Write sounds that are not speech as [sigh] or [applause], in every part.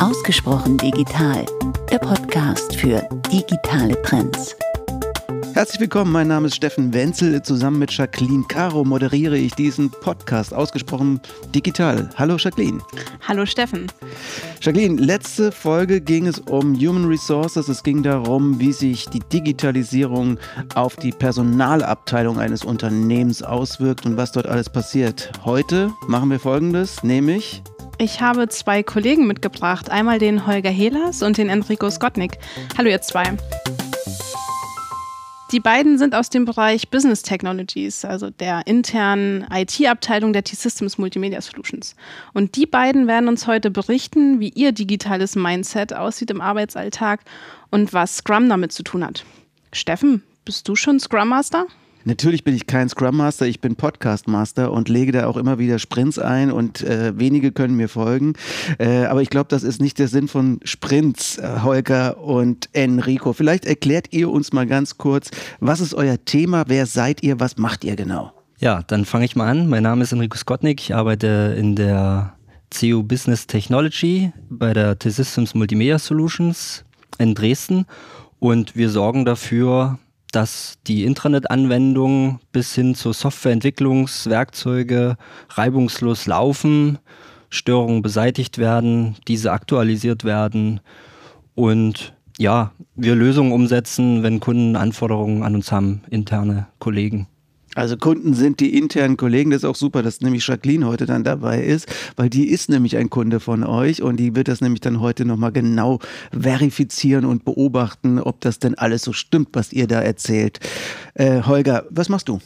Ausgesprochen digital, der Podcast für digitale Trends. Herzlich willkommen, mein Name ist Steffen Wenzel. Zusammen mit Jacqueline Caro moderiere ich diesen Podcast ausgesprochen digital. Hallo Jacqueline. Hallo Steffen. Jacqueline, letzte Folge ging es um Human Resources. Es ging darum, wie sich die Digitalisierung auf die Personalabteilung eines Unternehmens auswirkt und was dort alles passiert. Heute machen wir Folgendes, nämlich ich habe zwei Kollegen mitgebracht. Einmal den Holger Helas und den Enrico Skotnik. Hallo ihr zwei. Die beiden sind aus dem Bereich Business Technologies, also der internen IT-Abteilung der T-Systems Multimedia Solutions. Und die beiden werden uns heute berichten, wie ihr digitales Mindset aussieht im Arbeitsalltag und was Scrum damit zu tun hat. Steffen, bist du schon Scrum Master? Natürlich bin ich kein Scrum Master, ich bin Podcast Master und lege da auch immer wieder Sprints ein und äh, wenige können mir folgen. Äh, aber ich glaube, das ist nicht der Sinn von Sprints, äh, Holger und Enrico. Vielleicht erklärt ihr uns mal ganz kurz, was ist euer Thema, wer seid ihr, was macht ihr genau? Ja, dann fange ich mal an. Mein Name ist Enrico Skotnik, ich arbeite in der CU Business Technology bei der T-Systems Multimedia Solutions in Dresden und wir sorgen dafür, dass die Intranet-Anwendungen bis hin zu Softwareentwicklungswerkzeuge reibungslos laufen, Störungen beseitigt werden, diese aktualisiert werden und ja, wir Lösungen umsetzen, wenn Kunden Anforderungen an uns haben, interne Kollegen. Also Kunden sind die internen Kollegen, das ist auch super, dass nämlich Jacqueline heute dann dabei ist, weil die ist nämlich ein Kunde von euch und die wird das nämlich dann heute nochmal genau verifizieren und beobachten, ob das denn alles so stimmt, was ihr da erzählt. Äh, Holger, was machst du?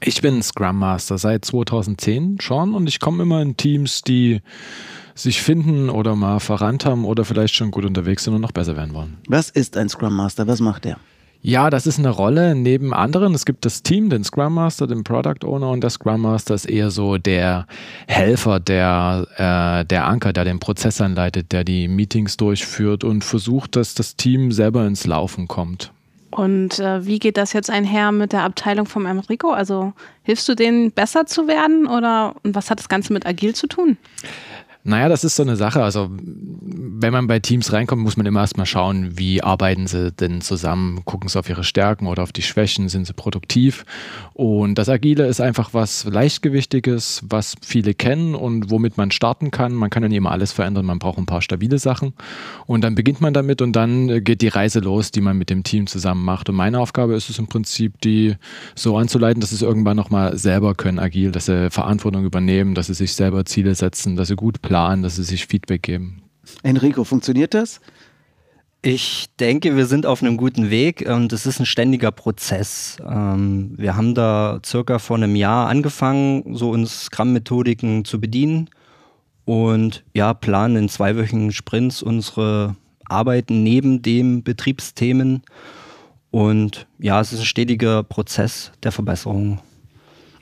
Ich bin Scrum Master seit 2010 schon und ich komme immer in Teams, die sich finden oder mal verrannt haben oder vielleicht schon gut unterwegs sind und noch besser werden wollen. Was ist ein Scrum Master? Was macht der? Ja, das ist eine Rolle neben anderen. Es gibt das Team, den Scrum Master, den Product Owner und der Scrum Master ist eher so der Helfer, der, äh, der Anker, der den Prozess anleitet, der die Meetings durchführt und versucht, dass das Team selber ins Laufen kommt. Und äh, wie geht das jetzt einher mit der Abteilung vom Enrico? Also hilfst du denen besser zu werden oder was hat das Ganze mit Agil zu tun? Naja, das ist so eine Sache. Also, wenn man bei Teams reinkommt, muss man immer erstmal schauen, wie arbeiten sie denn zusammen? Gucken sie auf ihre Stärken oder auf die Schwächen? Sind sie produktiv? Und das Agile ist einfach was Leichtgewichtiges, was viele kennen und womit man starten kann. Man kann ja nicht immer alles verändern, man braucht ein paar stabile Sachen. Und dann beginnt man damit und dann geht die Reise los, die man mit dem Team zusammen macht. Und meine Aufgabe ist es im Prinzip, die so anzuleiten, dass sie es irgendwann nochmal selber können, agil, dass sie Verantwortung übernehmen, dass sie sich selber Ziele setzen, dass sie gut planen planen, dass sie sich Feedback geben. Enrico, funktioniert das? Ich denke, wir sind auf einem guten Weg und es ist ein ständiger Prozess. Ähm, wir haben da circa vor einem Jahr angefangen, so uns Scrum-Methodiken zu bedienen und ja, planen in zweiwöchigen Sprints unsere Arbeiten neben den Betriebsthemen. Und ja, es ist ein stetiger Prozess der Verbesserung.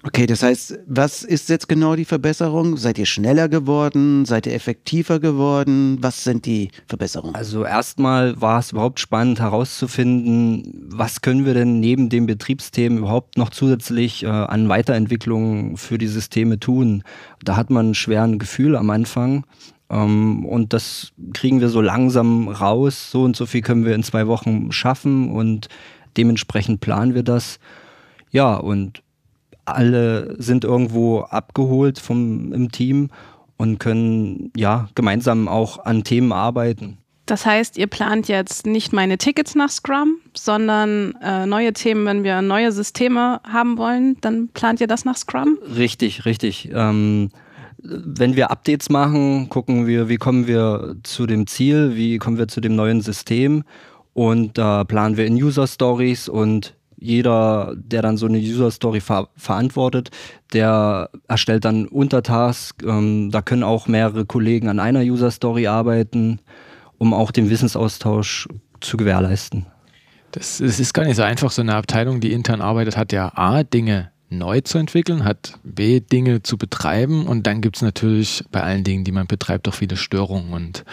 Okay, das heißt, was ist jetzt genau die Verbesserung? Seid ihr schneller geworden? Seid ihr effektiver geworden? Was sind die Verbesserungen? Also erstmal war es überhaupt spannend herauszufinden, was können wir denn neben den Betriebsthemen überhaupt noch zusätzlich äh, an Weiterentwicklungen für die Systeme tun. Da hat man ein schweres Gefühl am Anfang. Ähm, und das kriegen wir so langsam raus. So und so viel können wir in zwei Wochen schaffen und dementsprechend planen wir das. Ja, und alle sind irgendwo abgeholt vom, im Team und können ja gemeinsam auch an Themen arbeiten. Das heißt, ihr plant jetzt nicht meine Tickets nach Scrum, sondern äh, neue Themen, wenn wir neue Systeme haben wollen, dann plant ihr das nach Scrum? Richtig, richtig. Ähm, wenn wir Updates machen, gucken wir, wie kommen wir zu dem Ziel, wie kommen wir zu dem neuen System und da äh, planen wir in User Stories und jeder, der dann so eine User Story ver verantwortet, der erstellt dann Untertask. Ähm, da können auch mehrere Kollegen an einer User Story arbeiten, um auch den Wissensaustausch zu gewährleisten. Das, das ist gar nicht so einfach. So eine Abteilung, die intern arbeitet, hat ja A, Dinge neu zu entwickeln, hat B, Dinge zu betreiben und dann gibt es natürlich bei allen Dingen, die man betreibt, auch viele Störungen. Und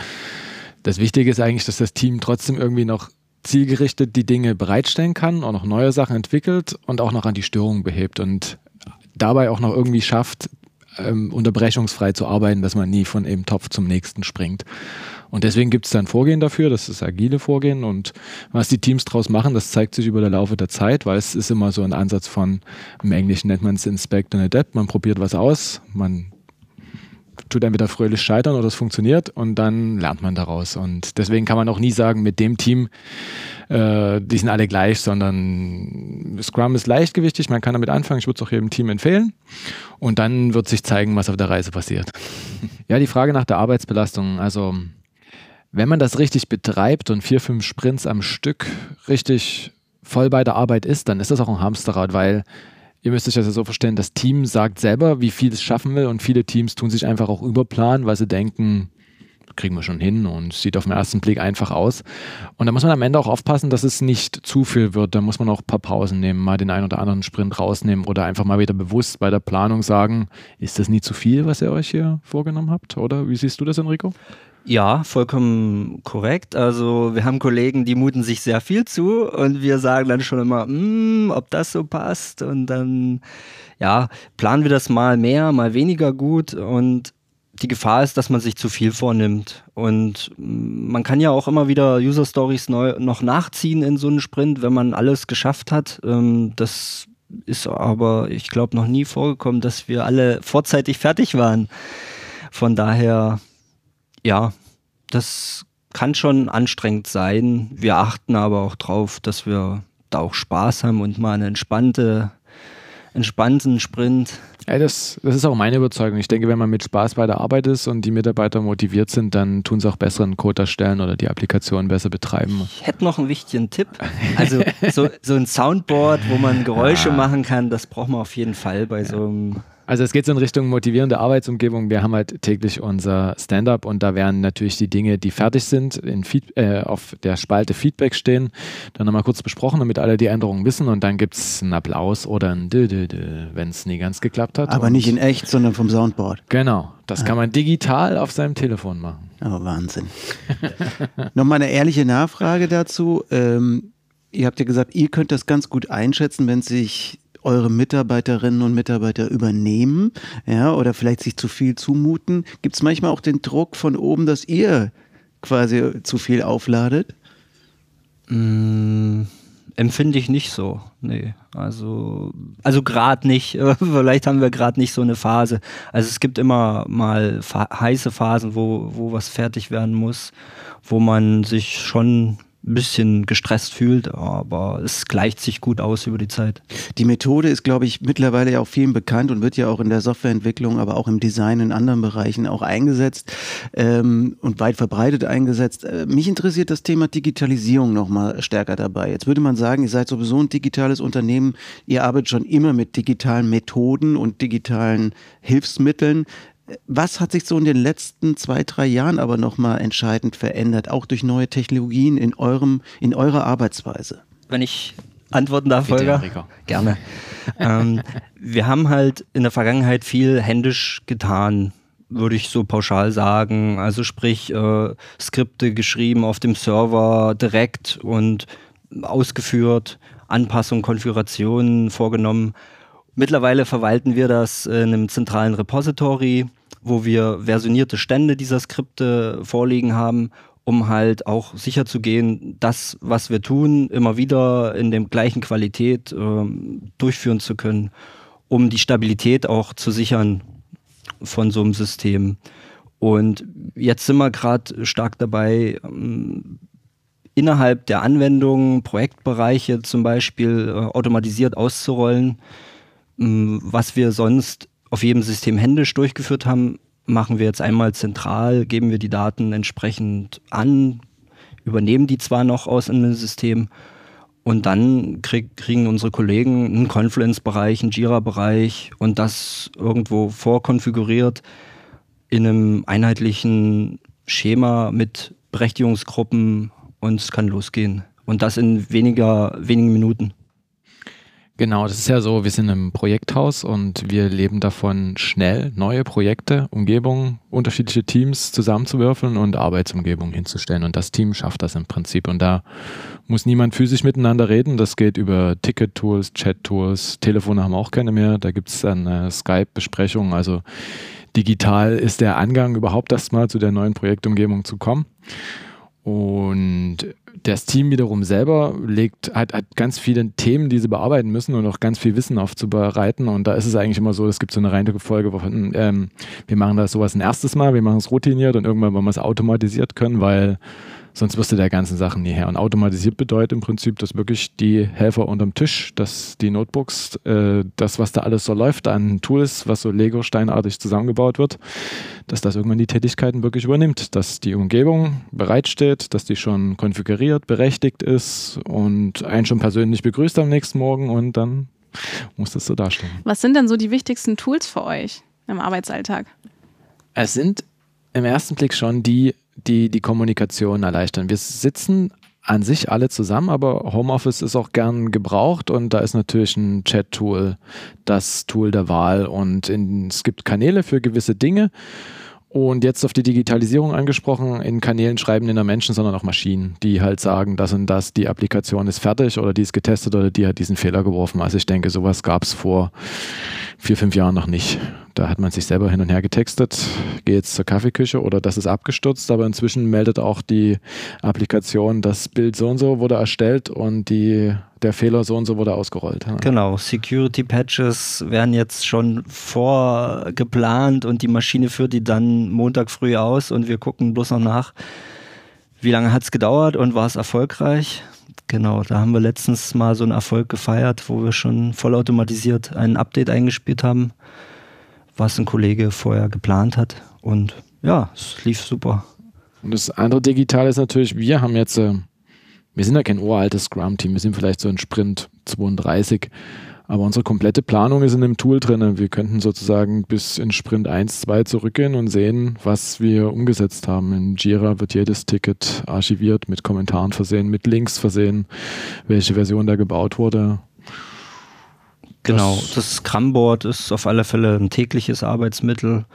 das Wichtige ist eigentlich, dass das Team trotzdem irgendwie noch zielgerichtet die Dinge bereitstellen kann, auch noch neue Sachen entwickelt und auch noch an die Störungen behebt und dabei auch noch irgendwie schafft, ähm, unterbrechungsfrei zu arbeiten, dass man nie von einem Topf zum nächsten springt. Und deswegen gibt es da ein Vorgehen dafür, das ist agile Vorgehen. Und was die Teams daraus machen, das zeigt sich über den Laufe der Zeit, weil es ist immer so ein Ansatz von, im Englischen nennt man es Inspect and Adapt. Man probiert was aus, man tut entweder fröhlich scheitern oder es funktioniert und dann lernt man daraus. Und deswegen kann man auch nie sagen, mit dem Team, äh, die sind alle gleich, sondern Scrum ist leichtgewichtig, man kann damit anfangen, ich würde es auch jedem Team empfehlen. Und dann wird sich zeigen, was auf der Reise passiert. [laughs] ja, die Frage nach der Arbeitsbelastung. Also, wenn man das richtig betreibt und vier, fünf Sprints am Stück richtig voll bei der Arbeit ist, dann ist das auch ein Hamsterrad, weil ihr müsst euch das ja so verstehen, das Team sagt selber, wie viel es schaffen will und viele Teams tun sich einfach auch überplanen, weil sie denken, kriegen wir schon hin und sieht auf den ersten Blick einfach aus. Und da muss man am Ende auch aufpassen, dass es nicht zu viel wird. Da muss man auch ein paar Pausen nehmen, mal den einen oder anderen Sprint rausnehmen oder einfach mal wieder bewusst bei der Planung sagen, ist das nie zu viel, was ihr euch hier vorgenommen habt? Oder wie siehst du das, Enrico? Ja, vollkommen korrekt. Also wir haben Kollegen, die muten sich sehr viel zu und wir sagen dann schon immer, mm, ob das so passt und dann ja, planen wir das mal mehr, mal weniger gut und die Gefahr ist, dass man sich zu viel vornimmt. Und man kann ja auch immer wieder User Stories neu, noch nachziehen in so einem Sprint, wenn man alles geschafft hat. Ähm, das ist aber, ich glaube, noch nie vorgekommen, dass wir alle vorzeitig fertig waren. Von daher ja, das kann schon anstrengend sein. Wir achten aber auch darauf, dass wir da auch Spaß haben und mal einen entspannte, entspannten Sprint. Ja, das, das ist auch meine Überzeugung. Ich denke, wenn man mit Spaß bei der Arbeit ist und die Mitarbeiter motiviert sind, dann tun sie auch besseren Code erstellen oder die Applikation besser betreiben. Ich hätte noch einen wichtigen Tipp. Also so, so ein Soundboard, wo man Geräusche ja. machen kann, das braucht man auf jeden Fall bei ja. so einem also es geht so in Richtung motivierende Arbeitsumgebung. Wir haben halt täglich unser Stand-up und da werden natürlich die Dinge, die fertig sind, in Feed, äh, auf der Spalte Feedback stehen. Dann nochmal kurz besprochen, damit alle die Änderungen wissen und dann gibt es einen Applaus oder ein wenn es nie ganz geklappt hat. Aber nicht in echt, sondern vom Soundboard. Genau, das ah. kann man digital auf seinem Telefon machen. Aber oh, Wahnsinn. [laughs] Nochmal eine ehrliche Nachfrage dazu. Ähm, ihr habt ja gesagt, ihr könnt das ganz gut einschätzen, wenn sich eure Mitarbeiterinnen und Mitarbeiter übernehmen, ja, oder vielleicht sich zu viel zumuten? Gibt es manchmal auch den Druck von oben, dass ihr quasi zu viel aufladet? Mm, empfinde ich nicht so. Nee, also, also gerade nicht. [laughs] Vielleicht haben wir gerade nicht so eine Phase. Also es gibt immer mal heiße Phasen, wo, wo was fertig werden muss, wo man sich schon ein bisschen gestresst fühlt, aber es gleicht sich gut aus über die Zeit. Die Methode ist, glaube ich, mittlerweile ja auch vielen bekannt und wird ja auch in der Softwareentwicklung, aber auch im Design in anderen Bereichen auch eingesetzt ähm, und weit verbreitet eingesetzt. Äh, mich interessiert das Thema Digitalisierung nochmal stärker dabei. Jetzt würde man sagen, ihr seid sowieso ein digitales Unternehmen, ihr arbeitet schon immer mit digitalen Methoden und digitalen Hilfsmitteln. Was hat sich so in den letzten zwei, drei Jahren aber nochmal entscheidend verändert, auch durch neue Technologien in, eurem, in eurer Arbeitsweise? Wenn ich antworten darf, Bitte, Holger? Gerne. ähm, wir haben halt in der Vergangenheit viel händisch getan, würde ich so pauschal sagen. Also sprich, äh, Skripte geschrieben auf dem Server direkt und ausgeführt, Anpassungen, Konfigurationen vorgenommen. Mittlerweile verwalten wir das in einem zentralen Repository wo wir versionierte Stände dieser Skripte vorliegen haben, um halt auch sicher zu das, was wir tun, immer wieder in der gleichen Qualität äh, durchführen zu können, um die Stabilität auch zu sichern von so einem System. Und jetzt sind wir gerade stark dabei, ähm, innerhalb der Anwendungen Projektbereiche zum Beispiel äh, automatisiert auszurollen, ähm, was wir sonst auf jedem System händisch durchgeführt haben, machen wir jetzt einmal zentral, geben wir die Daten entsprechend an, übernehmen die zwar noch aus einem System und dann krieg, kriegen unsere Kollegen einen Confluence-Bereich, einen Jira-Bereich und das irgendwo vorkonfiguriert in einem einheitlichen Schema mit Berechtigungsgruppen und es kann losgehen. Und das in weniger, wenigen Minuten. Genau, das ist ja so, wir sind im Projekthaus und wir leben davon, schnell neue Projekte, Umgebungen, unterschiedliche Teams zusammenzuwürfeln und Arbeitsumgebungen hinzustellen. Und das Team schafft das im Prinzip. Und da muss niemand physisch miteinander reden. Das geht über Ticket-Tools, Chat-Tools, Telefone haben auch keine mehr. Da gibt es dann äh, Skype-Besprechungen. Also digital ist der Angang überhaupt erstmal zu der neuen Projektumgebung zu kommen. Und das Team wiederum selber legt, hat, hat ganz viele Themen, die sie bearbeiten müssen und auch ganz viel Wissen aufzubereiten. Und da ist es eigentlich immer so, es gibt so eine reine Folge von, ähm, wir machen das sowas ein erstes Mal, wir machen es routiniert und irgendwann wollen wir es automatisiert können, weil Sonst wirst du der ganzen Sachen nie her. Und automatisiert bedeutet im Prinzip, dass wirklich die Helfer unterm Tisch, dass die Notebooks, äh, das, was da alles so läuft an Tools, was so Lego-steinartig zusammengebaut wird, dass das irgendwann die Tätigkeiten wirklich übernimmt. Dass die Umgebung bereitsteht, dass die schon konfiguriert, berechtigt ist und einen schon persönlich begrüßt am nächsten Morgen und dann muss das so dastehen. Was sind denn so die wichtigsten Tools für euch im Arbeitsalltag? Es sind im ersten Blick schon die die die Kommunikation erleichtern. Wir sitzen an sich alle zusammen, aber Homeoffice ist auch gern gebraucht und da ist natürlich ein Chat-Tool das Tool der Wahl und in, es gibt Kanäle für gewisse Dinge und jetzt auf die Digitalisierung angesprochen, in Kanälen schreiben nicht nur Menschen, sondern auch Maschinen, die halt sagen, das und das, die Applikation ist fertig oder die ist getestet oder die hat diesen Fehler geworfen. Also ich denke, sowas gab es vor vier, fünf Jahren noch nicht. Da hat man sich selber hin und her getextet, gehe jetzt zur Kaffeeküche oder das ist abgestürzt, aber inzwischen meldet auch die Applikation, das Bild so und so wurde erstellt und die, der Fehler so und so wurde ausgerollt. Genau, Security Patches werden jetzt schon vorgeplant und die Maschine führt die dann Montag früh aus und wir gucken bloß noch nach, wie lange hat es gedauert und war es erfolgreich. Genau, da haben wir letztens mal so einen Erfolg gefeiert, wo wir schon vollautomatisiert ein Update eingespielt haben was ein Kollege vorher geplant hat. Und ja, es lief super. Und das andere Digitale ist natürlich, wir haben jetzt, äh, wir sind ja kein uraltes Scrum-Team, wir sind vielleicht so ein Sprint 32, aber unsere komplette Planung ist in dem Tool drin. Wir könnten sozusagen bis in Sprint 1, 2 zurückgehen und sehen, was wir umgesetzt haben. In Jira wird jedes Ticket archiviert, mit Kommentaren versehen, mit Links versehen, welche Version da gebaut wurde. Genau, das, das Scrum-Board ist auf alle Fälle ein tägliches Arbeitsmittel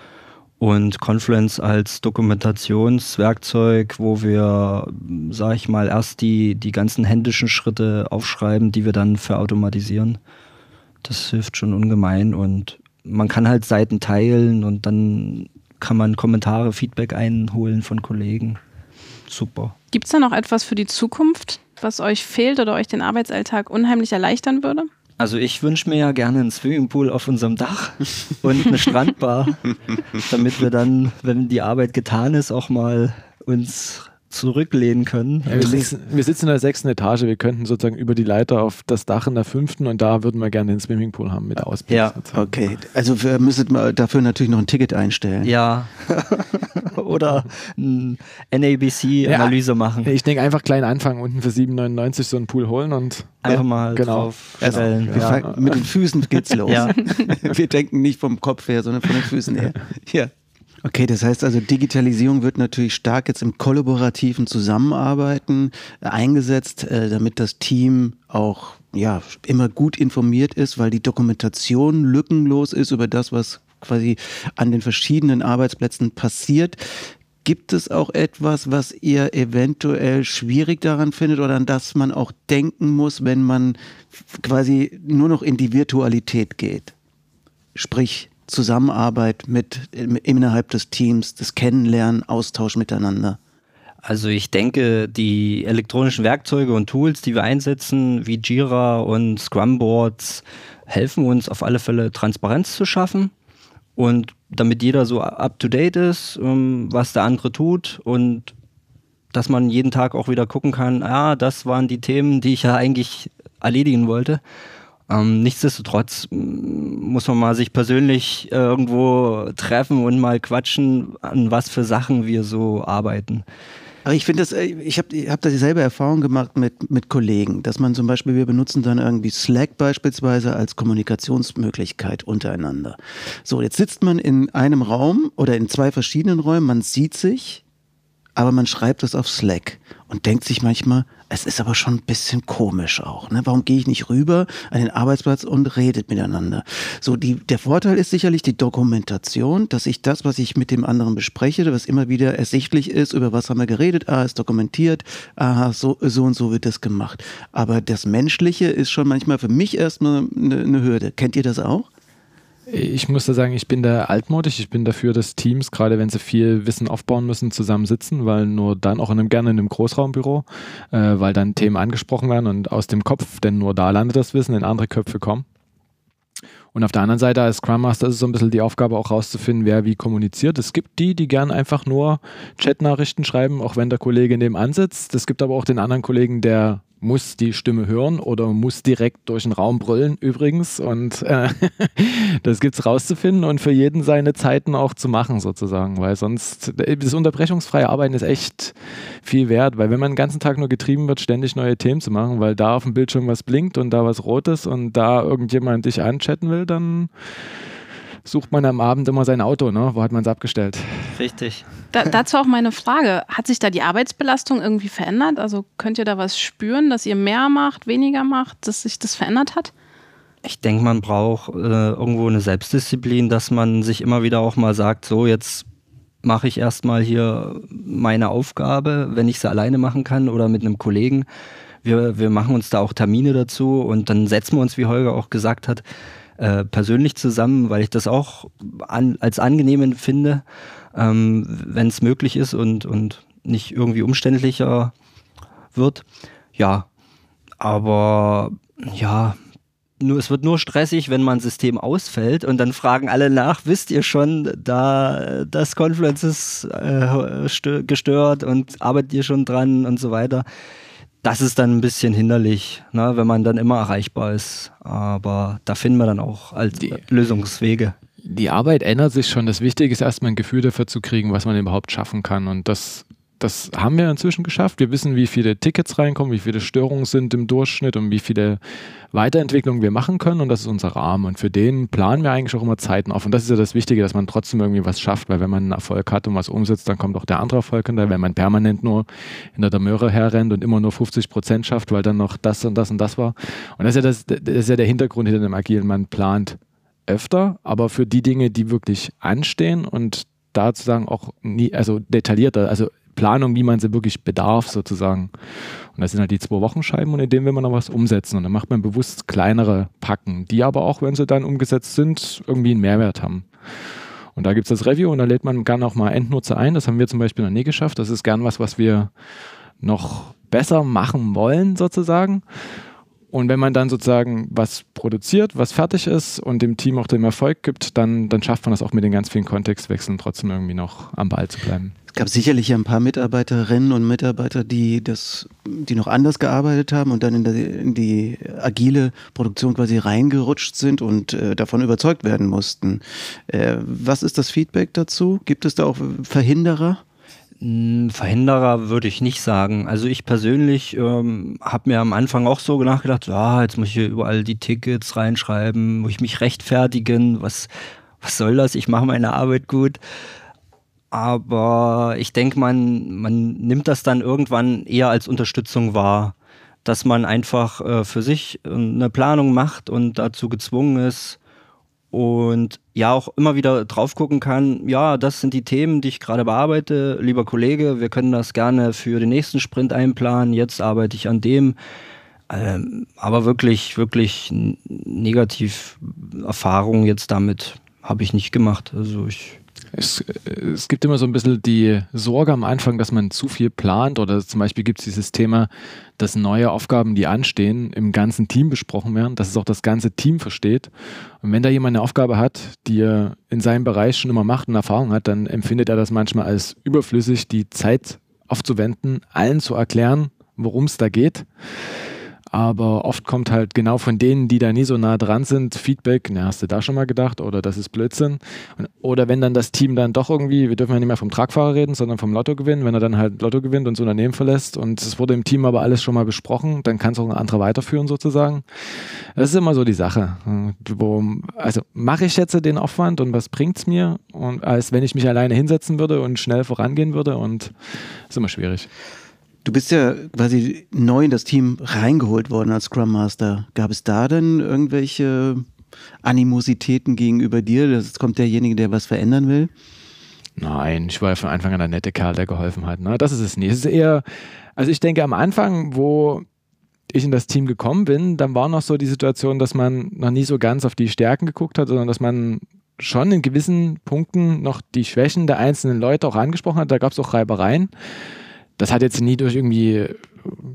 und Confluence als Dokumentationswerkzeug, wo wir, sag ich mal, erst die, die ganzen händischen Schritte aufschreiben, die wir dann verautomatisieren. Das hilft schon ungemein und man kann halt Seiten teilen und dann kann man Kommentare, Feedback einholen von Kollegen. Super. Gibt es da noch etwas für die Zukunft, was euch fehlt oder euch den Arbeitsalltag unheimlich erleichtern würde? Also ich wünsche mir ja gerne einen Swimmingpool auf unserem Dach und eine Strandbar, [laughs] damit wir dann, wenn die Arbeit getan ist, auch mal uns zurücklehnen können. Ja, wir, sitzen, wir, sitzen, in der sechsten Etage, wir könnten sozusagen über die Leiter auf das Dach in der fünften und da würden wir gerne den Swimmingpool haben mit Ausblick. Ja, okay. Also wir müsstet mal dafür natürlich noch ein Ticket einstellen. Ja. [laughs] Oder eine NABC-Analyse ja, machen. Ich denke einfach klein anfangen, unten für 7,99 so einen Pool holen und einfach mal genau. drauf stellen. Ja. Mit den Füßen geht's [laughs] los. Ja. wir denken nicht vom Kopf her, sondern von den Füßen her. [laughs] Ja. Okay, das heißt also, Digitalisierung wird natürlich stark jetzt im kollaborativen Zusammenarbeiten äh, eingesetzt, äh, damit das Team auch ja, immer gut informiert ist, weil die Dokumentation lückenlos ist über das, was quasi an den verschiedenen Arbeitsplätzen passiert. Gibt es auch etwas, was ihr eventuell schwierig daran findet oder an das man auch denken muss, wenn man quasi nur noch in die Virtualität geht? Sprich, Zusammenarbeit mit innerhalb des Teams, das Kennenlernen, Austausch miteinander? Also ich denke, die elektronischen Werkzeuge und Tools, die wir einsetzen, wie Jira und Scrumboards, helfen uns auf alle Fälle Transparenz zu schaffen und damit jeder so up-to-date ist, ähm, was der andere tut und dass man jeden Tag auch wieder gucken kann, ah, das waren die Themen, die ich ja eigentlich erledigen wollte. Ähm, nichtsdestotrotz muss man mal sich persönlich äh, irgendwo treffen und mal quatschen, an was für Sachen wir so arbeiten. Aber ich finde das, äh, ich habe hab da dieselbe Erfahrung gemacht mit, mit Kollegen, dass man zum Beispiel, wir benutzen dann irgendwie Slack beispielsweise als Kommunikationsmöglichkeit untereinander. So, jetzt sitzt man in einem Raum oder in zwei verschiedenen Räumen, man sieht sich, aber man schreibt es auf Slack und denkt sich manchmal, es ist aber schon ein bisschen komisch auch. Ne? Warum gehe ich nicht rüber an den Arbeitsplatz und redet miteinander? So, die, der Vorteil ist sicherlich die Dokumentation, dass ich das, was ich mit dem anderen bespreche, was immer wieder ersichtlich ist, über was haben wir geredet, ah, ist dokumentiert, aha, so, so und so wird das gemacht. Aber das Menschliche ist schon manchmal für mich erstmal eine, eine Hürde. Kennt ihr das auch? Ich muss da sagen, ich bin da altmodisch. Ich bin dafür, dass Teams, gerade wenn sie viel Wissen aufbauen müssen, zusammensitzen, weil nur dann auch in einem, gerne in einem Großraumbüro, äh, weil dann Themen angesprochen werden und aus dem Kopf, denn nur da landet das Wissen, in andere Köpfe kommen. Und auf der anderen Seite als Scrum Master ist es so ein bisschen die Aufgabe auch rauszufinden, wer wie kommuniziert. Es gibt die, die gern einfach nur Chatnachrichten schreiben, auch wenn der Kollege nebenan sitzt. Es gibt aber auch den anderen Kollegen, der muss die Stimme hören oder muss direkt durch den Raum brüllen übrigens. Und äh, [laughs] das gibt es rauszufinden und für jeden seine Zeiten auch zu machen sozusagen, weil sonst das unterbrechungsfreie Arbeiten ist echt viel wert, weil wenn man den ganzen Tag nur getrieben wird, ständig neue Themen zu machen, weil da auf dem Bildschirm was blinkt und da was rot ist und da irgendjemand dich anchatten will, dann sucht man am Abend immer sein Auto, ne? Wo hat man es abgestellt? Richtig. Da, dazu auch meine Frage. Hat sich da die Arbeitsbelastung irgendwie verändert? Also könnt ihr da was spüren, dass ihr mehr macht, weniger macht, dass sich das verändert hat? Ich denke, man braucht äh, irgendwo eine Selbstdisziplin, dass man sich immer wieder auch mal sagt, so jetzt mache ich erstmal hier meine Aufgabe, wenn ich sie alleine machen kann oder mit einem Kollegen. Wir, wir machen uns da auch Termine dazu und dann setzen wir uns, wie Holger auch gesagt hat, äh, persönlich zusammen, weil ich das auch an, als angenehm empfinde, ähm, wenn es möglich ist und, und nicht irgendwie umständlicher wird. Ja, aber ja, nur, es wird nur stressig, wenn mein System ausfällt und dann fragen alle nach, wisst ihr schon, da das Confluence ist äh, gestört und arbeitet ihr schon dran und so weiter das ist dann ein bisschen hinderlich, ne, wenn man dann immer erreichbar ist. Aber da finden wir dann auch als die, Lösungswege. Die Arbeit ändert sich schon. Das Wichtige ist erstmal ein Gefühl dafür zu kriegen, was man überhaupt schaffen kann. Und das das haben wir inzwischen geschafft. Wir wissen, wie viele Tickets reinkommen, wie viele Störungen sind im Durchschnitt und wie viele Weiterentwicklungen wir machen können. Und das ist unser Rahmen. Und für den planen wir eigentlich auch immer Zeiten auf. Und das ist ja das Wichtige, dass man trotzdem irgendwie was schafft, weil wenn man einen Erfolg hat und was umsetzt, dann kommt auch der andere Erfolg hinterher. Wenn man permanent nur hinter der Möhre herrennt und immer nur 50 Prozent schafft, weil dann noch das und das und das war. Und das ist ja, das, das ist ja der Hintergrund hinter dem Agilen. Man plant öfter, aber für die Dinge, die wirklich anstehen und da zu sagen auch nie, also detaillierter, also Planung, wie man sie wirklich bedarf, sozusagen. Und das sind halt die zwei Wochenscheiben und in denen will man noch was umsetzen. Und dann macht man bewusst kleinere Packen, die aber auch, wenn sie dann umgesetzt sind, irgendwie einen Mehrwert haben. Und da gibt es das Review und da lädt man gerne auch mal Endnutzer ein. Das haben wir zum Beispiel noch nie geschafft. Das ist gern was, was wir noch besser machen wollen, sozusagen. Und wenn man dann sozusagen was produziert, was fertig ist und dem Team auch den Erfolg gibt, dann, dann schafft man das auch mit den ganz vielen Kontextwechseln trotzdem irgendwie noch am Ball zu bleiben gab sicherlich ein paar Mitarbeiterinnen und Mitarbeiter, die das, die noch anders gearbeitet haben und dann in, der, in die agile Produktion quasi reingerutscht sind und äh, davon überzeugt werden mussten. Äh, was ist das Feedback dazu? Gibt es da auch Verhinderer? Hm, Verhinderer würde ich nicht sagen. Also ich persönlich ähm, habe mir am Anfang auch so nachgedacht, ja, jetzt muss ich hier überall die Tickets reinschreiben, muss ich mich rechtfertigen, was, was soll das, ich mache meine Arbeit gut. Aber ich denke, man, man nimmt das dann irgendwann eher als Unterstützung wahr, dass man einfach äh, für sich äh, eine Planung macht und dazu gezwungen ist und ja auch immer wieder drauf gucken kann, ja, das sind die Themen, die ich gerade bearbeite. Lieber Kollege, wir können das gerne für den nächsten Sprint einplanen. Jetzt arbeite ich an dem. Ähm, aber wirklich, wirklich negativ Erfahrungen jetzt damit habe ich nicht gemacht. Also ich es, es, gibt immer so ein bisschen die Sorge am Anfang, dass man zu viel plant oder zum Beispiel gibt es dieses Thema, dass neue Aufgaben, die anstehen, im ganzen Team besprochen werden, dass es auch das ganze Team versteht. Und wenn da jemand eine Aufgabe hat, die er in seinem Bereich schon immer macht und Erfahrung hat, dann empfindet er das manchmal als überflüssig, die Zeit aufzuwenden, allen zu erklären, worum es da geht aber oft kommt halt genau von denen, die da nie so nah dran sind, Feedback, na, hast du da schon mal gedacht oder das ist Blödsinn. Oder wenn dann das Team dann doch irgendwie, wir dürfen ja nicht mehr vom Tragfahrer reden, sondern vom Lotto gewinnen, wenn er dann halt Lotto gewinnt und das Unternehmen verlässt und es wurde im Team aber alles schon mal besprochen, dann kann es auch ein anderer weiterführen sozusagen. Das ist immer so die Sache. Wo, also mache ich jetzt den Aufwand und was bringt es mir, und, als wenn ich mich alleine hinsetzen würde und schnell vorangehen würde und das ist immer schwierig. Du bist ja quasi neu in das Team reingeholt worden als Scrum Master. Gab es da denn irgendwelche Animositäten gegenüber dir? Jetzt kommt derjenige, der was verändern will? Nein, ich war ja von Anfang an der nette Kerl, der geholfen hat. Ne? Das ist es nicht. Es ist eher, also ich denke am Anfang, wo ich in das Team gekommen bin, dann war noch so die Situation, dass man noch nie so ganz auf die Stärken geguckt hat, sondern dass man schon in gewissen Punkten noch die Schwächen der einzelnen Leute auch angesprochen hat. Da gab es auch Reibereien. Das hat jetzt nie durch irgendwie,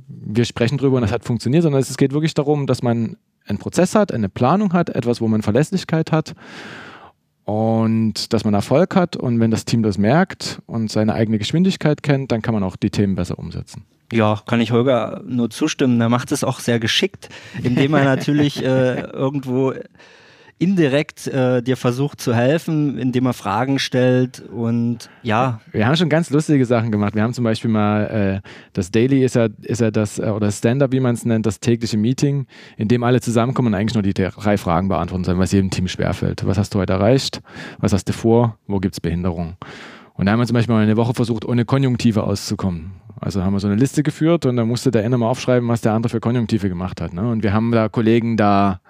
wir sprechen drüber und das hat funktioniert, sondern es geht wirklich darum, dass man einen Prozess hat, eine Planung hat, etwas, wo man Verlässlichkeit hat und dass man Erfolg hat. Und wenn das Team das merkt und seine eigene Geschwindigkeit kennt, dann kann man auch die Themen besser umsetzen. Ja, kann ich Holger nur zustimmen. Er macht es auch sehr geschickt, indem er natürlich äh, irgendwo indirekt äh, dir versucht zu helfen, indem er Fragen stellt und ja. Wir haben schon ganz lustige Sachen gemacht. Wir haben zum Beispiel mal äh, das Daily ist ja, ist ja das, äh, oder Stand-up, wie man es nennt, das tägliche Meeting, in dem alle zusammenkommen und eigentlich nur die drei Fragen beantworten sollen, was jedem Team schwerfällt. Was hast du heute erreicht? Was hast du vor? Wo gibt es Behinderungen? Und da haben wir zum Beispiel mal eine Woche versucht, ohne Konjunktive auszukommen. Also haben wir so eine Liste geführt und dann musste der eine mal aufschreiben, was der andere für Konjunktive gemacht hat. Ne? Und wir haben da Kollegen da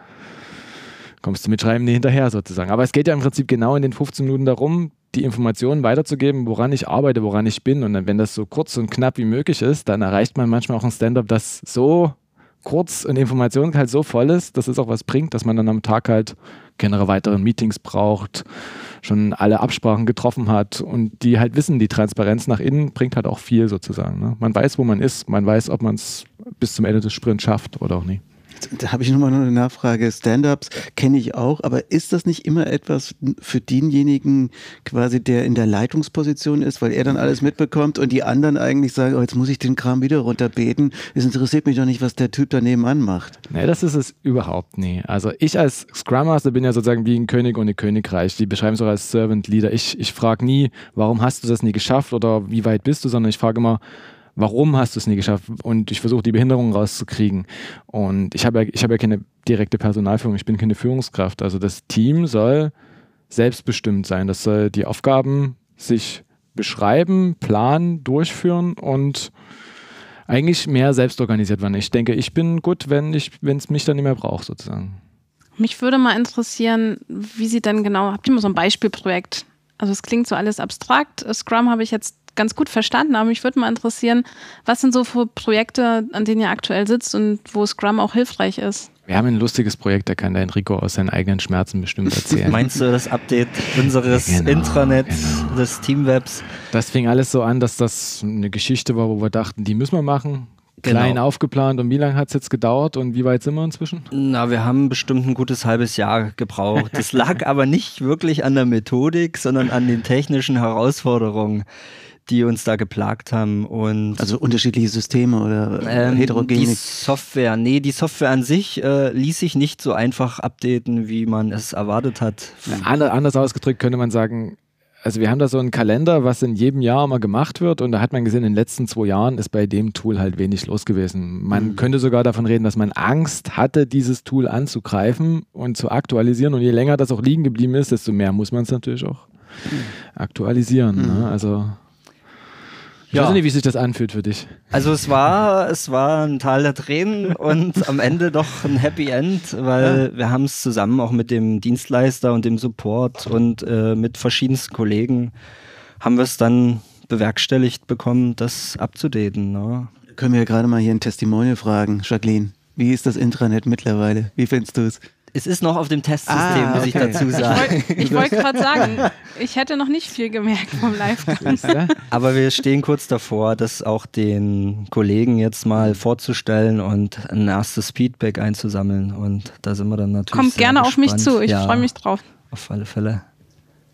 kommst du mit Schreiben nie hinterher sozusagen. Aber es geht ja im Prinzip genau in den 15 Minuten darum, die Informationen weiterzugeben, woran ich arbeite, woran ich bin. Und wenn das so kurz und knapp wie möglich ist, dann erreicht man manchmal auch ein Stand-up, das so kurz und Informationen halt so voll ist, dass es auch was bringt, dass man dann am Tag halt keine weiteren Meetings braucht, schon alle Absprachen getroffen hat und die halt wissen, die Transparenz nach innen bringt halt auch viel sozusagen. Ne? Man weiß, wo man ist, man weiß, ob man es bis zum Ende des Sprints schafft oder auch nicht. Da habe ich nochmal eine Nachfrage. Stand-ups kenne ich auch, aber ist das nicht immer etwas für denjenigen quasi, der in der Leitungsposition ist, weil er dann alles mitbekommt und die anderen eigentlich sagen, oh, jetzt muss ich den Kram wieder runterbeten. Es interessiert mich doch nicht, was der Typ da nebenan macht. Nee, das ist es überhaupt nie. Also ich als Scrum Master bin ja sozusagen wie ein König ein Königreich. Die beschreiben es auch als Servant Leader. Ich, ich frage nie, warum hast du das nie geschafft oder wie weit bist du, sondern ich frage immer, warum hast du es nie geschafft? Und ich versuche die Behinderung rauszukriegen. Und ich habe ja, habe ja keine direkte Personalführung, ich bin keine Führungskraft. Also das Team soll selbstbestimmt sein. Das soll die Aufgaben sich beschreiben, planen, durchführen und eigentlich mehr selbst organisiert werden. Ich denke, ich bin gut, wenn es mich dann nicht mehr braucht, sozusagen. Mich würde mal interessieren, wie Sie denn genau, habt ihr mal so ein Beispielprojekt? Also es klingt so alles abstrakt. Scrum habe ich jetzt ganz gut verstanden, aber mich würde mal interessieren, was sind so für Projekte, an denen ihr aktuell sitzt und wo Scrum auch hilfreich ist? Wir haben ein lustiges Projekt, da kann der Enrico aus seinen eigenen Schmerzen bestimmt erzählen. [laughs] Meinst du das Update unseres genau, Intranets, genau. des Teamwebs? Das fing alles so an, dass das eine Geschichte war, wo wir dachten, die müssen wir machen klein genau. aufgeplant und wie lange hat es jetzt gedauert und wie weit sind wir inzwischen? Na, wir haben bestimmt ein gutes halbes Jahr gebraucht. Das lag [laughs] aber nicht wirklich an der Methodik, sondern an den technischen Herausforderungen die uns da geplagt haben. Und also unterschiedliche Systeme oder ähm, heterogene? Die Software, nee, die Software an sich äh, ließ sich nicht so einfach updaten, wie man es erwartet hat. anders ausgedrückt könnte man sagen, also wir haben da so einen Kalender, was in jedem Jahr immer gemacht wird und da hat man gesehen, in den letzten zwei Jahren ist bei dem Tool halt wenig los gewesen. Man mhm. könnte sogar davon reden, dass man Angst hatte, dieses Tool anzugreifen und zu aktualisieren und je länger das auch liegen geblieben ist, desto mehr muss man es natürlich auch mhm. aktualisieren. Ne? Mhm. Ne? Also ich ja. weiß nicht, wie sich das anfühlt für dich. Also es war, es war ein Teil der Tränen und am Ende doch ein Happy End, weil ja. wir haben es zusammen auch mit dem Dienstleister und dem Support und äh, mit verschiedensten Kollegen haben wir es dann bewerkstelligt bekommen, das abzudaten. Ne? Können wir gerade mal hier ein Testimonial fragen, Jacqueline. Wie ist das Intranet mittlerweile? Wie findest du es? Es ist noch auf dem Testsystem, ah, okay. muss ich dazu sagen. Ich wollte wollt [laughs] gerade sagen, ich hätte noch nicht viel gemerkt vom Live-Gang. Aber wir stehen kurz davor, das auch den Kollegen jetzt mal vorzustellen und ein erstes Feedback einzusammeln. Und da sind wir dann natürlich. Kommt gerne gespannt. auf mich zu, ich ja, freue mich drauf. Auf alle Fälle.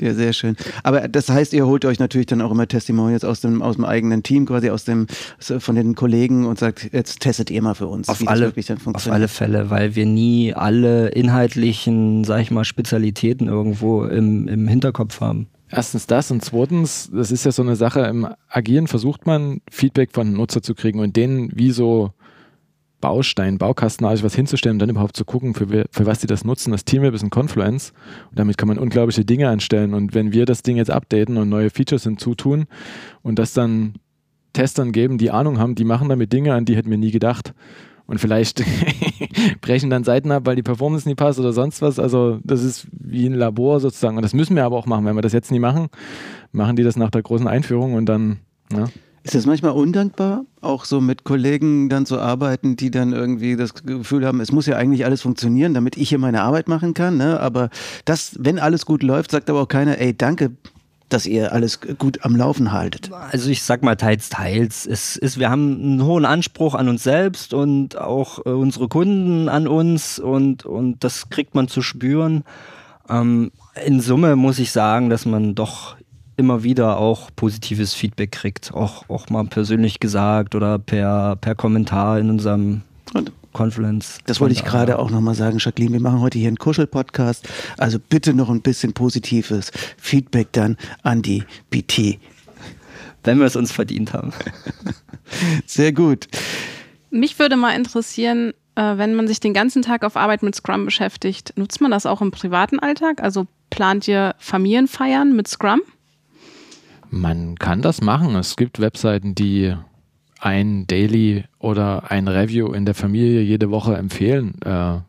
Ja, sehr schön. Aber das heißt, ihr holt euch natürlich dann auch immer Testimonials aus dem, aus dem eigenen Team, quasi aus dem, von den Kollegen und sagt, jetzt testet ihr mal für uns, auf wie alle, das wirklich dann funktioniert. Auf alle Fälle, weil wir nie alle inhaltlichen, sag ich mal, Spezialitäten irgendwo im, im Hinterkopf haben. Erstens das und zweitens, das ist ja so eine Sache, im Agieren versucht man Feedback von Nutzer zu kriegen und denen wie so Baustein, Baukastenartig was hinzustellen und dann überhaupt zu gucken, für, für was die das nutzen. Das Teamweb ist ein Confluence und damit kann man unglaubliche Dinge anstellen. Und wenn wir das Ding jetzt updaten und neue Features hinzutun und das dann Testern geben, die Ahnung haben, die machen damit Dinge, an die hätten wir nie gedacht. Und vielleicht [laughs] brechen dann Seiten ab, weil die Performance nie passt oder sonst was. Also das ist wie ein Labor sozusagen. Und das müssen wir aber auch machen. Wenn wir das jetzt nie machen, machen die das nach der großen Einführung und dann. Ja. Ist das manchmal undankbar, auch so mit Kollegen dann zu arbeiten, die dann irgendwie das Gefühl haben, es muss ja eigentlich alles funktionieren, damit ich hier meine Arbeit machen kann. Ne? Aber das, wenn alles gut läuft, sagt aber auch keiner, ey, danke, dass ihr alles gut am Laufen haltet? Also ich sag mal teils, teils. Es ist, wir haben einen hohen Anspruch an uns selbst und auch äh, unsere Kunden an uns und, und das kriegt man zu spüren. Ähm, in Summe muss ich sagen, dass man doch immer wieder auch positives Feedback kriegt, auch, auch mal persönlich gesagt oder per, per Kommentar in unserem Und Conference. das wollte ich gerade auch nochmal sagen, Jacqueline. Wir machen heute hier einen Kuschel-Podcast. Also bitte noch ein bisschen positives Feedback dann an die BT. Wenn wir es uns verdient haben. [laughs] Sehr gut. Mich würde mal interessieren, äh, wenn man sich den ganzen Tag auf Arbeit mit Scrum beschäftigt, nutzt man das auch im privaten Alltag? Also plant ihr Familienfeiern mit Scrum? Man kann das machen. Es gibt Webseiten, die ein Daily oder ein Review in der Familie jede Woche empfehlen. Äh,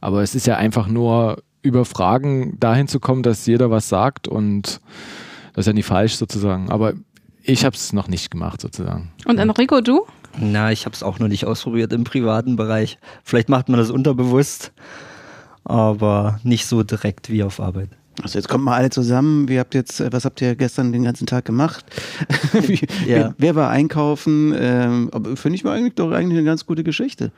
aber es ist ja einfach nur über Fragen dahin zu kommen, dass jeder was sagt und das ist ja nicht falsch sozusagen. Aber ich habe es noch nicht gemacht sozusagen. Und Enrico, du? Na, ich habe es auch noch nicht ausprobiert im privaten Bereich. Vielleicht macht man das unterbewusst, aber nicht so direkt wie auf Arbeit. Also jetzt kommt mal alle zusammen. Wie habt jetzt, äh, was habt ihr gestern den ganzen Tag gemacht? [laughs] Wie, Ja. wer, wer war einkaufen? Ähm, aber finde ich mal eigentlich doch eigentlich eine ganz gute Geschichte.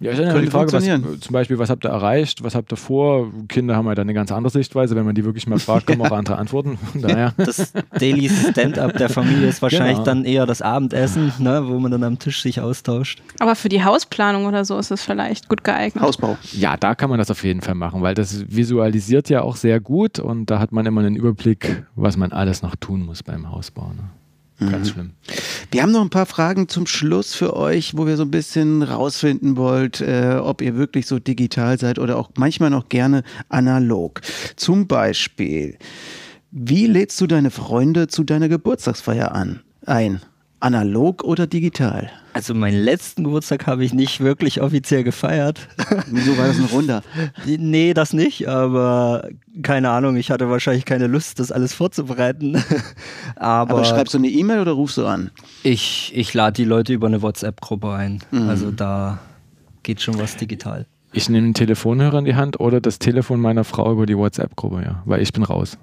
Ja, ist ja die Frage, was, zum Beispiel, was habt ihr erreicht, was habt ihr vor? Kinder haben ja dann eine ganz andere Sichtweise. Wenn man die wirklich mal fragt, kommen [laughs] auch andere Antworten. [laughs] Daher. Das Daily Stand-up der Familie ist wahrscheinlich Genau. dann eher das Abendessen, ne, wo man dann am Tisch sich austauscht. Aber für die Hausplanung oder so ist es vielleicht gut geeignet. Hausbau. Ja, da kann man das auf jeden Fall machen, weil das visualisiert ja auch sehr gut und da hat man immer einen Überblick, was man alles noch tun muss beim Hausbau. Ne? Ganz schlimm. Wir haben noch ein paar Fragen zum Schluss für euch, wo wir so ein bisschen rausfinden wollt, äh, ob ihr wirklich so digital seid oder auch manchmal noch gerne analog. Zum Beispiel, wie lädst du deine Freunde zu deiner Geburtstagsfeier an? Ein. Analog oder digital? Also meinen letzten Geburtstag habe ich nicht wirklich offiziell gefeiert. Wieso war das ein Runder? [laughs] nee, das nicht, aber keine Ahnung, ich hatte wahrscheinlich keine Lust, das alles vorzubereiten. [laughs] aber Aber schreibst du eine E-Mail oder rufst du an? ich, ich lade die Leute über eine WhatsApp-Gruppe ein. Mhm. Also da geht schon was digital. Ich nehme einen Telefonhörer in die Hand oder das Telefon meiner Frau über die WhatsApp-Gruppe, ja, weil ich bin raus.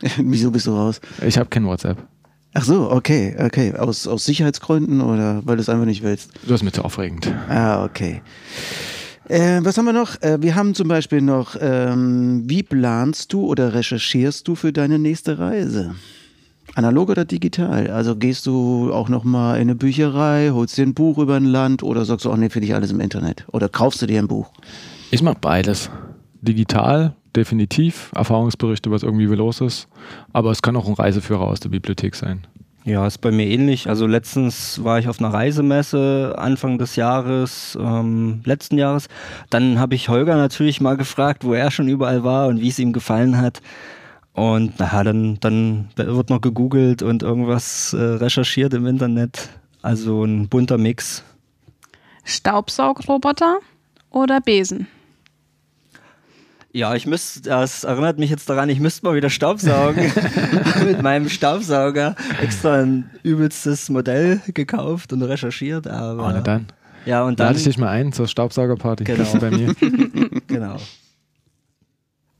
[laughs] Wieso bist du raus? Ich habe kein WhatsApp. Ach so, okay, okay. Aus, aus Sicherheitsgründen oder weil du es einfach nicht willst? Das ist mir zu aufregend. Ah, okay. Äh, was haben wir noch? Äh, wir haben zum Beispiel noch, ähm, wie planst du oder recherchierst du für deine nächste Reise? Analog oder digital? Also gehst du auch noch mal in eine Bücherei, holst dir ein Buch über ein Land oder sagst du, oh nee, finde ich alles im Internet? Oder kaufst du dir ein Buch? Ich mache beides. Digital, definitiv, Erfahrungsberichte, was irgendwie los ist. Aber es kann auch ein Reiseführer aus der Bibliothek sein. Ja, ist bei mir ähnlich. Also letztens war ich auf einer Reisemesse Anfang des Jahres, ähm, letzten Jahres. Dann habe ich Holger natürlich mal gefragt, wo er schon überall war und wie es ihm gefallen hat. Und naja, dann, dann wird noch gegoogelt und irgendwas äh, recherchiert im Internet. Also ein bunter Mix. Staubsaugroboter oder Besen? Ja, ich müsste, das erinnert mich jetzt daran, ich müsste mal wieder Staubsaugen. [laughs] [laughs] Mit meinem Staubsauger extra ein übelstes Modell gekauft und recherchiert. Aber Oh, na dann. Ja, und Lade dann. ich dich mal ein zur Staubsaugerparty. Genau. Bei mir? [laughs] Genau.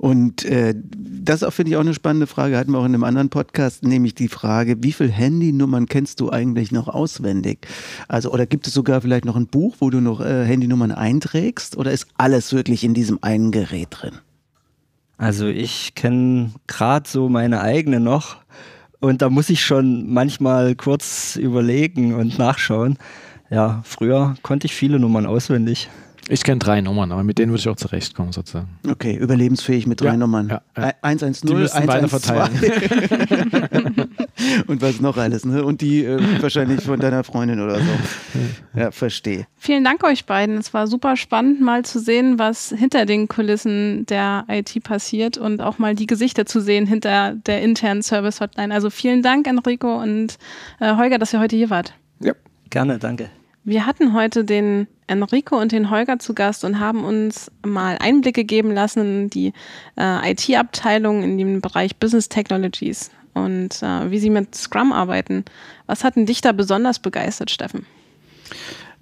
Und äh, das auch, finde ich, auch eine spannende Frage. Hatten wir auch in einem anderen Podcast, nämlich die Frage, wie viele Handynummern kennst du eigentlich noch auswendig? Also, oder gibt es sogar vielleicht noch ein Buch, wo du noch äh, Handynummern einträgst? Oder ist alles wirklich in diesem einen Gerät drin? Also ich kenne gerade so meine eigene noch und da muss ich schon manchmal kurz überlegen und nachschauen. Ja, früher konnte ich viele Nummern auswendig. Ich kenne drei Nummern, aber mit denen würde ich auch zurechtkommen, sozusagen. Okay, überlebensfähig mit drei Ja, Nummern. ja, ja. Ein- 110, Die müssen beide 112. [laughs] Und was noch alles, ne? Und die äh, wahrscheinlich von deiner Freundin oder so. Ja, verstehe. Vielen Dank euch beiden. Es war super spannend, mal zu sehen, was hinter den Kulissen der IT passiert und auch mal die Gesichter zu sehen hinter der internen Service-Hotline. Also vielen Dank, Enrico und äh, Holger, dass ihr heute hier wart. Ja. Gerne, danke. Wir hatten heute den Enrico und den Holger zu Gast und haben uns mal Einblicke geben lassen in die äh, IT-Abteilung in dem Bereich Business Technologies. und äh, wie sie mit Scrum arbeiten. Was hat denn dich da besonders begeistert, Steffen?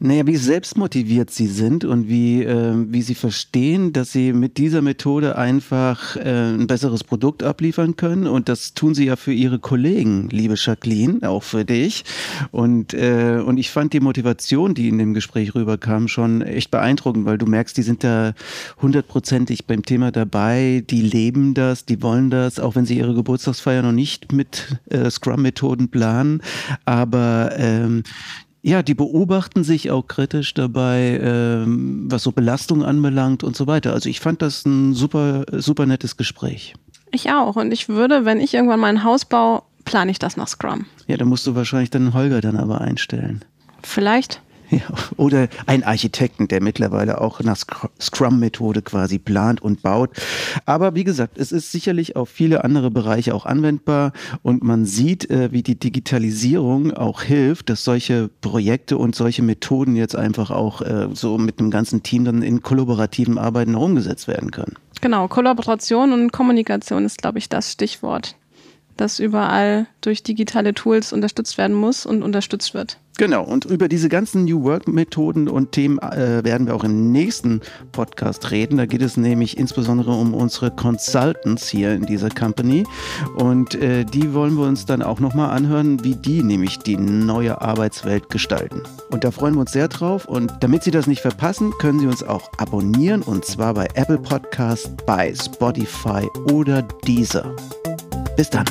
Naja, wie selbstmotiviert sie sind und wie, äh, wie sie verstehen, dass sie mit dieser Methode einfach äh, ein besseres Produkt abliefern können. Und das tun sie ja für ihre Kollegen, liebe Jacqueline, auch für dich. Und, äh, und ich fand die Motivation, die in dem Gespräch rüberkam, schon echt beeindruckend, weil du merkst, die sind da hundertprozentig beim Thema dabei, die leben das, die wollen das, auch wenn sie ihre Geburtstagsfeier noch nicht mit äh, Scrum-Methoden planen. Aber ähm, ja, die beobachten sich auch kritisch dabei, ähm, was so Belastung anbelangt und so weiter. Also ich fand das ein super, super nettes Gespräch. Ich auch. Und ich würde, wenn ich irgendwann mein Haus baue, plane ich das nach Scrum. Ja, da musst du wahrscheinlich dann Holger dann aber einstellen. Vielleicht. [laughs] Ja, oder ein Architekten, der mittlerweile auch nach Scrum-Methode quasi plant und baut. Aber wie gesagt, es ist sicherlich auf viele andere Bereiche auch anwendbar und man sieht, äh, wie die Digitalisierung auch hilft, dass solche Projekte und solche Methoden jetzt einfach auch äh, so mit dem ganzen Team dann in kollaborativen Arbeiten umgesetzt werden können. Genau, Kollaboration und Kommunikation ist, glaube ich, das Stichwort, das überall durch digitale Tools unterstützt werden muss und unterstützt wird. Genau, und über diese ganzen New Work-Methoden und Themen äh, werden wir auch im nächsten Podcast reden. Da geht es nämlich insbesondere um unsere Consultants hier in dieser Company. Und äh, die wollen wir uns dann auch nochmal anhören, wie die nämlich die neue Arbeitswelt gestalten. Und da freuen wir uns sehr drauf. Und damit Sie das nicht verpassen, können Sie uns auch abonnieren und zwar bei Apple Podcast, bei Spotify oder Deezer. Bis dann.